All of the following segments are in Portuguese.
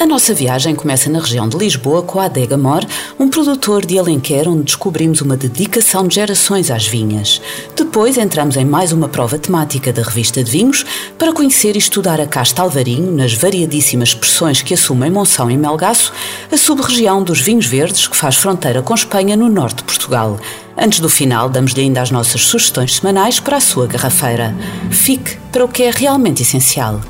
A nossa viagem começa na região de Lisboa com a Adega Mor, um produtor de Alenquer onde descobrimos uma dedicação de gerações às vinhas. Depois entramos em mais uma prova temática da revista de vinhos para conhecer e estudar a casta Alvarinho nas variadíssimas expressões que assumem Monção e Melgaço, a sub-região dos vinhos verdes que faz fronteira com Espanha no norte de Portugal. Antes do final, damos-lhe ainda as nossas sugestões semanais para a sua garrafeira. Fique para o que é realmente essencial.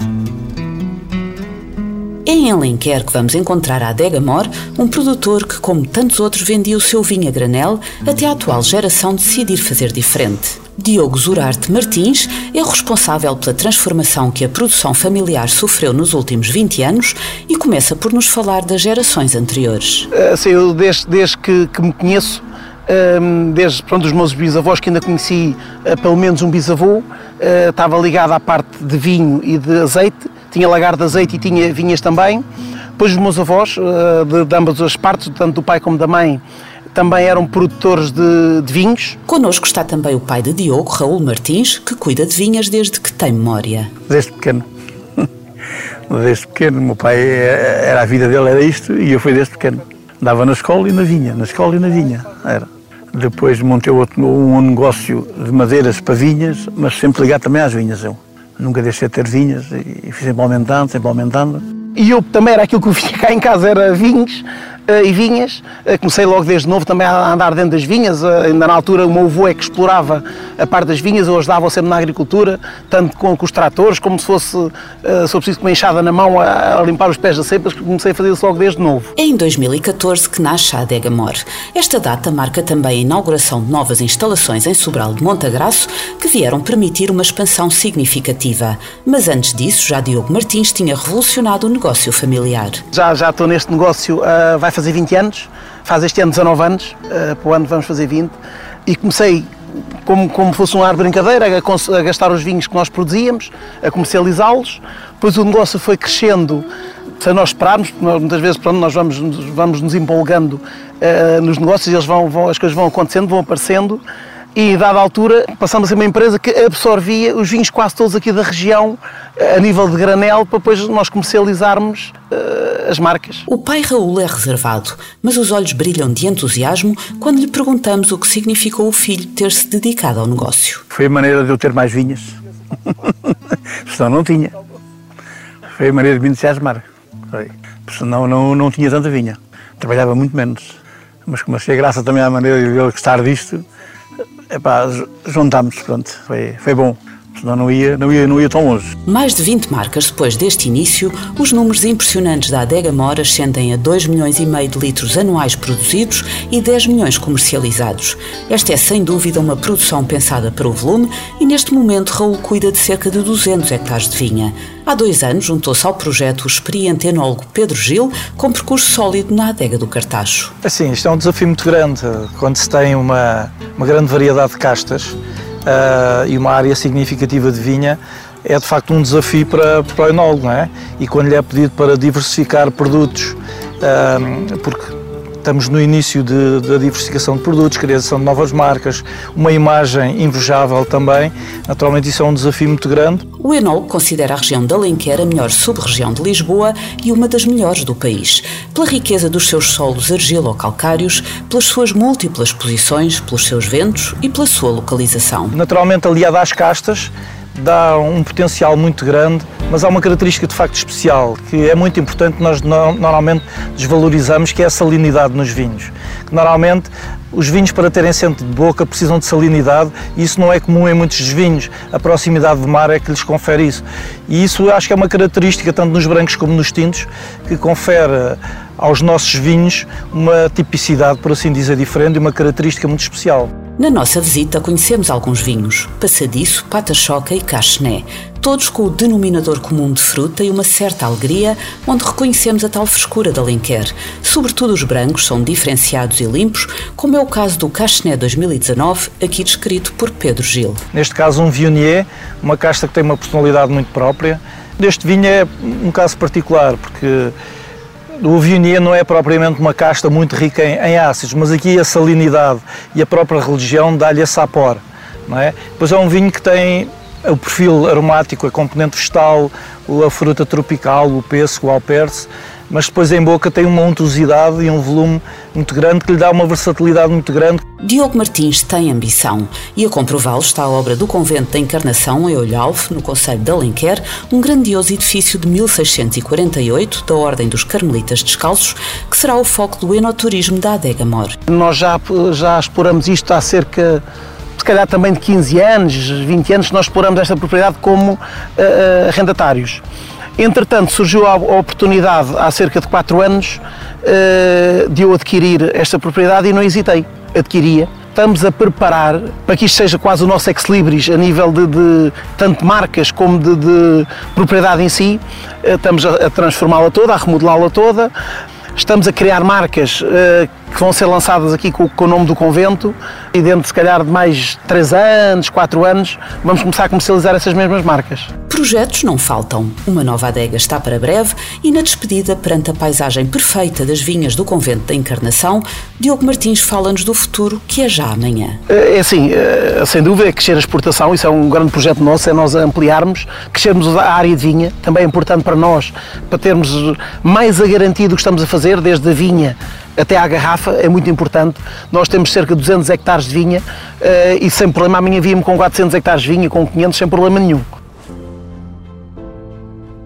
É em Alenquer que vamos encontrar a Adega Mor, um produtor que, como tantos outros, vendia o seu vinho a granel até a atual geração decidir fazer diferente. Diogo Zurarte Martins é o responsável pela transformação que a produção familiar sofreu nos últimos 20 anos e começa por nos falar das gerações anteriores. Assim, eu desde, desde que, que me conheço, hum, desde pronto, os meus bisavós, que ainda conheci eh, pelo menos um bisavô, eh, estava ligado à parte de vinho e de azeite tinha lagar de azeite e tinha vinhas também. Depois os meus avós, eh, de, de ambas as partes, tanto do pai como da mãe, também eram produtores de, de vinhos. Connosco está também o pai de Diogo, Raul Martins, que cuida de vinhas desde que tem memória. Desde pequeno. Desde pequeno. O meu pai, eh, era a vida dele, era isto, e eu fui desde pequeno. Andava na escola e na vinha, na escola e na vinha, era. Depois montei outro, um negócio de madeiras para vinhas, mas sempre ligado também às vinhas, eu nunca deixei de ter vinhas e fui sempre aumentando, sempre aumentando. E eu também era aquilo que eu vinha cá em casa, era vinhos e vinhas. Uh, comecei logo desde novo também a andar dentro das vinhas. Uh, ainda na altura o meu avô é que explorava a parte das vinhas, eu ajudava sempre na agricultura, tanto com, com os tratores, como se fosse, uh, se eu preciso, com uma enxada na mão a, a, limpar os pés da cepas, comecei a fazer isso logo desde novo. É em 2014 que nasce a Adega Mor. Esta data marca também a inauguração de novas instalações em Sobral de Montagraço, que vieram permitir uma expansão significativa. Mas antes disso, já Diogo Martins tinha revolucionado o negócio familiar. Já, já estou neste negócio, uh, vai fazer 20 anos, faz este ano 19 anos, uh, para o ano vamos fazer 20, e comecei como, como fosse um ar de brincadeira, a, a gastar os vinhos que nós produzíamos, a comercializá-los. Depois o negócio foi crescendo. Sem nós esperarmos, porque muitas vezes pronto, nós vamos, vamos nos empolgando uh, nos negócios, eles vão, vão, as coisas vão acontecendo, vão aparecendo e, dada a altura, passamos a ser uma empresa que absorvia os vinhos quase todos aqui da região, a nível de granel, para depois nós comercializarmos uh, as marcas. O pai Raul é reservado, mas os olhos brilham de entusiasmo quando lhe perguntamos o que significou o filho ter-se dedicado ao negócio. Foi a maneira de eu ter mais vinhas. Senão não tinha. Foi a maneira de me entusiasmar. Foi. Senão não, não tinha tanta vinha. Trabalhava muito menos. Mas como achei graça também à maneira de ele gostar disto, epá, juntámos, pronto, foi, foi bom. Senão não ia, não, ia, não ia tão longe. Mais de 20 marcas depois deste início, os números impressionantes da Adega Mora ascendem a 2 milhões e meio de litros anuais produzidos e 10 milhões comercializados. Esta é sem dúvida uma produção pensada para o volume e neste momento Raul cuida de cerca de 200 hectares de vinha. Há dois anos juntou-se ao projeto o experiente enólogo Pedro Gil, com percurso sólido na adega do Cartacho. Assim, isto é um desafio muito grande quando se tem uma, uma grande variedade de castas uh, e uma área significativa de vinha, é de facto um desafio para, para o enólogo, não é? E quando lhe é pedido para diversificar produtos, uh, porque Estamos no início da diversificação de produtos, criação de novas marcas, uma imagem invejável também. Naturalmente, isso é um desafio muito grande. O Enol considera a região de Alenquer a melhor sub-região de Lisboa e uma das melhores do país, pela riqueza dos seus solos argilo-calcários, pelas suas múltiplas posições, pelos seus ventos e pela sua localização. Naturalmente, aliada às castas, dá um potencial muito grande, mas há uma característica de facto especial que é muito importante, nós normalmente desvalorizamos, que é a salinidade nos vinhos. Normalmente os vinhos para terem centro de boca precisam de salinidade e isso não é comum em muitos vinhos. A proximidade do mar é que lhes confere isso. E isso acho que é uma característica tanto nos brancos como nos tintos que confere aos nossos vinhos uma tipicidade, por assim dizer, diferente e uma característica muito especial. Na nossa visita conhecemos alguns vinhos, Passadiço, Pata-Choca e Cachené. Todos com o denominador comum de fruta e uma certa alegria, onde reconhecemos a tal frescura da Alenquer. Sobretudo os brancos são diferenciados e limpos, como é o caso do Cachené 2019, aqui descrito por Pedro Gil. Neste caso um Viognier, uma casta que tem uma personalidade muito própria. Este vinho é um caso particular, porque o Viognier não é propriamente uma casta muito rica em, em ácidos, mas aqui a salinidade e a própria religião dá-lhe esse sapor. Não é? Pois é um vinho que tem o perfil aromático, a componente vegetal, a fruta tropical, o pêssego, o alperce, mas depois em boca tem uma untuosidade e um volume muito grande que lhe dá uma versatilidade muito grande. Diogo Martins tem ambição e a comprová-lo está a obra do Convento da Encarnação em Olhalfe, no Conselho de Alenquer, um grandioso edifício de 1648 da Ordem dos Carmelitas Descalços, que será o foco do enoturismo da Adega Mor. Nós já, já exploramos isto há cerca se calhar também de 15 anos, 20 anos, nós exploramos esta propriedade como uh, arrendatários. Entretanto, surgiu a oportunidade há cerca de 4 anos uh, de eu adquirir esta propriedade e não hesitei, adquiria. Estamos a preparar para que isto seja quase o nosso ex-libris a nível de, de tanto marcas como de, de propriedade em si. Estamos a, a transformá-la toda, a remodelá-la toda. Estamos a criar marcas que vão ser lançadas aqui com, com, o nome do convento e dentro, se calhar, de mais 3 anos, 4 anos, vamos começar a comercializar essas mesmas marcas. Projetos não faltam. Uma nova adega está para breve e na despedida perante a paisagem perfeita das vinhas do convento da Encarnação, Diogo Martins fala-nos do futuro que é já amanhã. É assim, sem dúvida, é crescer a exportação, isso é um grande projeto nosso, é nós ampliarmos, crescermos a área de vinha, também é importante para nós, para termos mais a garantia do que estamos a fazer, desde a vinha até à garrafa, é muito importante. Nós temos cerca de 200 hectares de vinha eh, e sem problema amanhã víamos com 400 hectares de vinha, com 500, sem problema nenhum.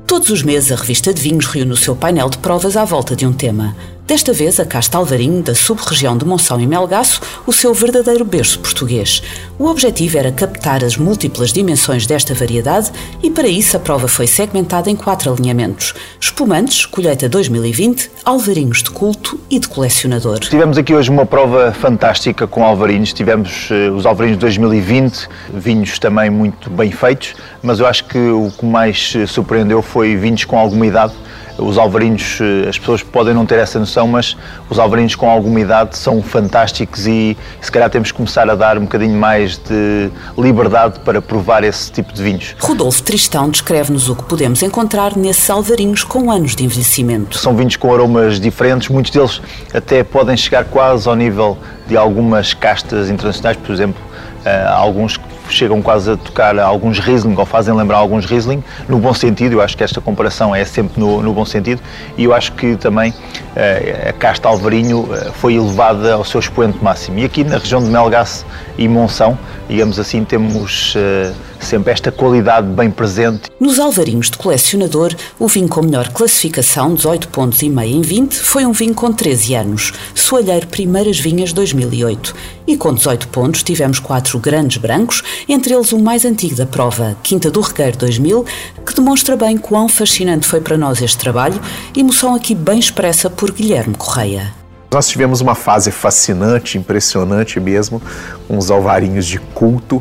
Todos os meses a revista de vinhos reúne o seu painel de provas à volta de um tema. Desta vez, a Casta Alvarinho, da sub-região de Monção e Melgaço, o seu verdadeiro berço português. O objetivo era captar as múltiplas dimensões desta variedade e, para isso, a prova foi segmentada em quatro alinhamentos: espumantes, colheita 2020, alvarinhos de culto e de colecionador. Tivemos aqui hoje uma prova fantástica com alvarinhos. Tivemos uh, os alvarinhos 2020, vinhos também muito bem feitos, mas eu acho que o que mais eh, surpreendeu foi vinhos com alguma idade os alvarinhos, eh, as pessoas podem não ter essa noção, mas os alvarinhos com alguma idade são fantásticos e se calhar temos que começar a dar um bocadinho mais de liberdade para provar esse tipo de vinhos. Rodolfo Tristão descreve-nos o que podemos encontrar nesses alvarinhos com anos de envelhecimento. São vinhos com aromas diferentes, muitos deles até podem chegar quase ao nível de algumas castas internacionais, por exemplo, uh, alguns que chegam quase a tocar alguns Riesling ou fazem lembrar alguns Riesling, no bom sentido, eu acho que esta comparação é sempre no, no bom sentido e eu acho que também uh, a casta Alvarinho uh, foi elevada ao seu expoente máximo. E aqui na região de Melgaço e Monção, digamos assim, temos uh, sempre esta qualidade bem presente. Nos alvarinhos de colecionador, o vinho com melhor classificação, 18 pontos e meio em 20, foi um vinho com 13 anos, Soalheiro Primeiras Vinhas 2008. E com 18 pontos tivemos quatro grandes brancos, entre eles o mais antigo da prova, Quinta do Regueiro 2000, que demonstra bem quão fascinante foi para nós este trabalho, emoção aqui bem expressa por Guilherme Correia. Nós tivemos uma fase fascinante, impressionante mesmo, com os alvarinhos de culto,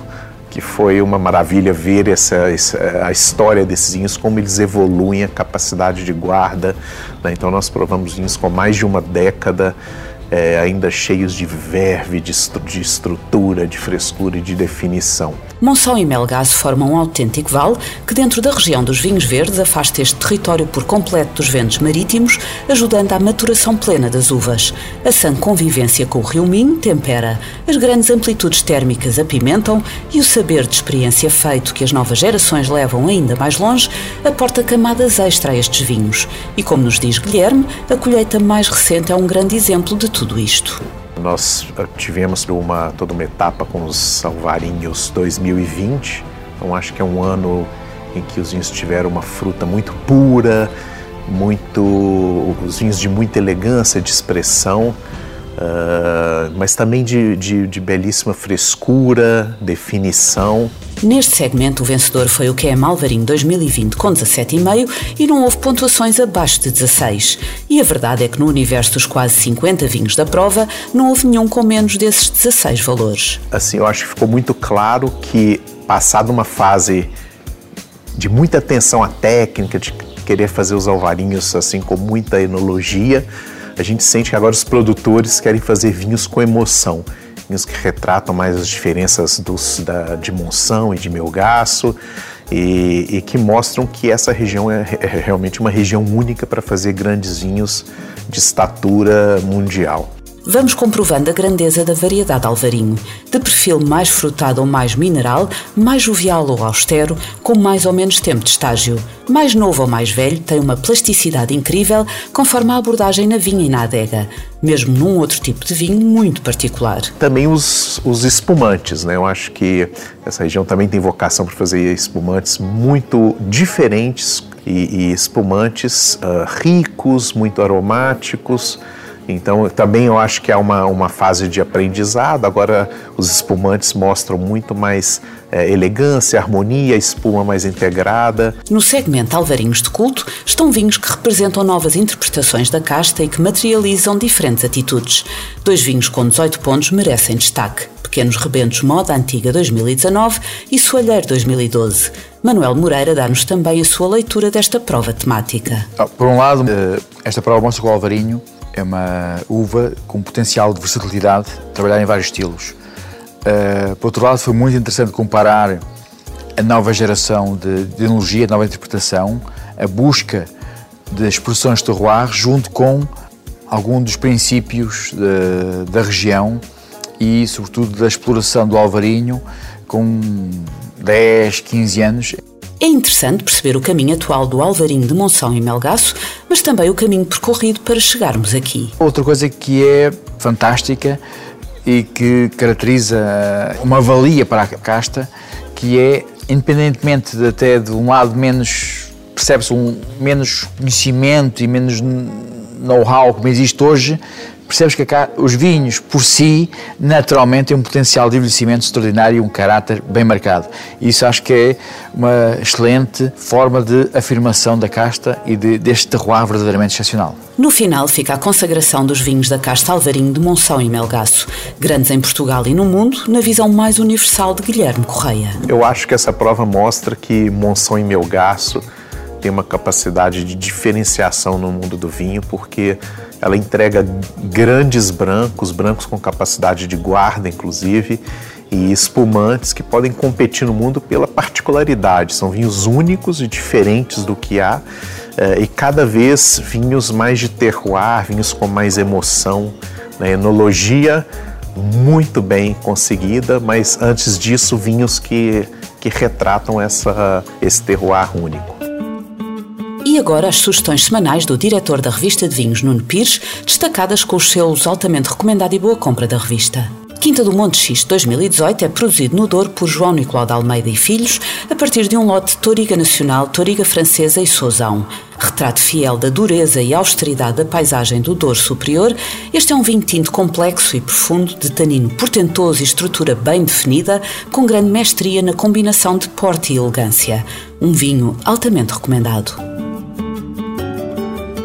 que foi uma maravilha ver essa, essa, a história desses vinhos, como eles evoluem, a capacidade de guarda. Né? Então nós provamos vinhos com mais de uma década, é, ainda cheios de verve, de, de, estrutura, de frescura e de definição. Monção e Melgaço formam um autêntico vale que, dentro da região dos vinhos verdes, afasta este território por completo dos ventos marítimos, ajudando à maturação plena das uvas. A sã convivência com o rio Minho tempera, as grandes amplitudes térmicas apimentam e o saber de experiência feito que as novas gerações levam ainda mais longe aporta camadas extra a estes vinhos. E como nos diz Guilherme, a colheita mais recente é um grande exemplo de tudo isto. Nós eh, tivemos uma, toda uma etapa com os Salvarinhos 2020, então acho que é um ano em que os vinhos tiveram uma fruta muito pura, muito os vinhos de muita elegância, de expressão, uh, mas também de, de, de belíssima frescura, definição. Neste segmento, o vencedor foi o QM Alvarinho 2020 com 17,5 e não houve pontuações abaixo de 16. E a verdade é que no universo dos quase 50 vinhos da prova, não houve nenhum com menos desses 16 valores. Assim, eu acho que ficou muito claro que, passada uma fase de muita atenção à técnica, de querer fazer os alvarinhos assim com muita enologia, a gente sente que agora os produtores querem fazer vinhos com emoção. Vinhos que retratam mais as diferenças dos, da, de monção e de melgaço e, e, que mostram que essa região é, é realmente uma região única para fazer grandes vinhos de estatura mundial. Vamos comprovando a grandeza da variedade alvarinho, de perfil mais frutado ou mais mineral, mais jovial ou austero, com mais ou menos tempo de estágio. Mais novo ou mais velho, tem uma plasticidade incrível conforme a abordagem na vinha e na adega, mesmo num outro tipo de vinho muito particular. Também os, os espumantes, né? Eu acho que essa região também tem vocação para fazer espumantes muito diferentes e, e espumantes uh, ricos, muito aromáticos então, também eu acho que é uma, uma fase de aprendizado. Agora, os espumantes mostram muito mais é, elegância, harmonia, espuma mais integrada. No segmento Alvarinhos de Culto estão vinhos que representam novas interpretações da casta e que materializam diferentes atitudes. Dois vinhos com 18 pontos merecem destaque. Pequenos Rebentos Moda Antiga 2019 e Soalheiro 2012. Manuel Moreira dá-nos também a sua leitura desta prova temática. Ah, por um lado, eh, esta prova mostra que o Alvarinho é uma uva com potencial de versatilidade, trabalhar em vários estilos. Uh, por outro lado, foi muito interessante comparar a nova geração de, de enologia, a nova interpretação, a busca das expressões de terroir junto com algum dos princípios de, da região e, sobretudo, da exploração do alvarinho com 10, 15 anos. É interessante perceber o caminho atual do Alvarinho de Monção e Melgaço, mas também o caminho percorrido para chegarmos aqui. Outra coisa que é fantástica e que caracteriza uma valia para a casta, que é, independentemente de até de um lado menos, percebe-se um menos conhecimento e menos know-how como existe hoje, percebes que cá, os vinhos por si, naturalmente, têm um potencial de envelhecimento extraordinário e um caráter bem marcado. Isso acho que é uma excelente forma de afirmação da casta e de, deste terroir verdadeiramente excepcional. No final fica a consagração dos vinhos da casta Alvarinho de Monção e Melgaço, grandes em Portugal e no mundo, na visão mais universal de Guilherme Correia. Eu acho que essa prova mostra que Monção e Melgaço tem uma capacidade de diferenciação no mundo do vinho, porque ela entrega grandes brancos, brancos com capacidade de guarda, inclusive, e espumantes que podem competir no mundo pela particularidade. São vinhos únicos e diferentes do que há, eh, e cada vez vinhos mais de terroir, vinhos com mais emoção, né? enologia muito bem conseguida, mas antes disso, vinhos que, que retratam essa, esse terroir único. E agora as sugestões semanais do diretor da revista de vinhos, Nuno Pires, destacadas com os selos altamente recomendado e boa compra da revista. Quinta do Monte X 2018 é produzido no Douro por João Nicolau de Almeida e Filhos, a partir de um lote de Toriga Nacional, Toriga Francesa e Sousão. Retrato fiel da dureza e austeridade da paisagem do Douro Superior, este é um vinho tinto complexo e profundo, de tanino portentoso e estrutura bem definida, com grande mestria na combinação de porte e elegância. Um vinho altamente recomendado.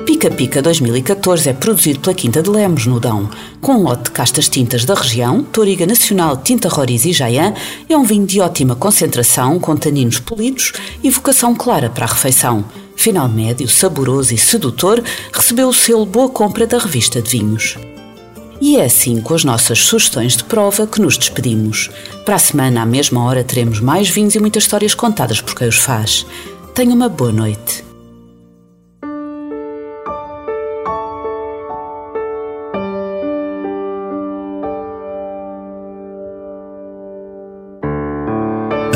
Pica Pica 2014 é produzido pela Quinta de Lemos, no Dão. Com um lote de castas tintas da região, Toriga Nacional Tinta Roriz e Jaian é um vinho de ótima concentração, com taninos polidos e vocação clara para a refeição. Final médio, saboroso e sedutor, recebeu o selo Boa Compra da revista de vinhos. E é assim, com as nossas sugestões de prova, que nos despedimos. Para a semana, à mesma hora, teremos mais vinhos e muitas histórias contadas por quem os faz. Tenha uma boa noite.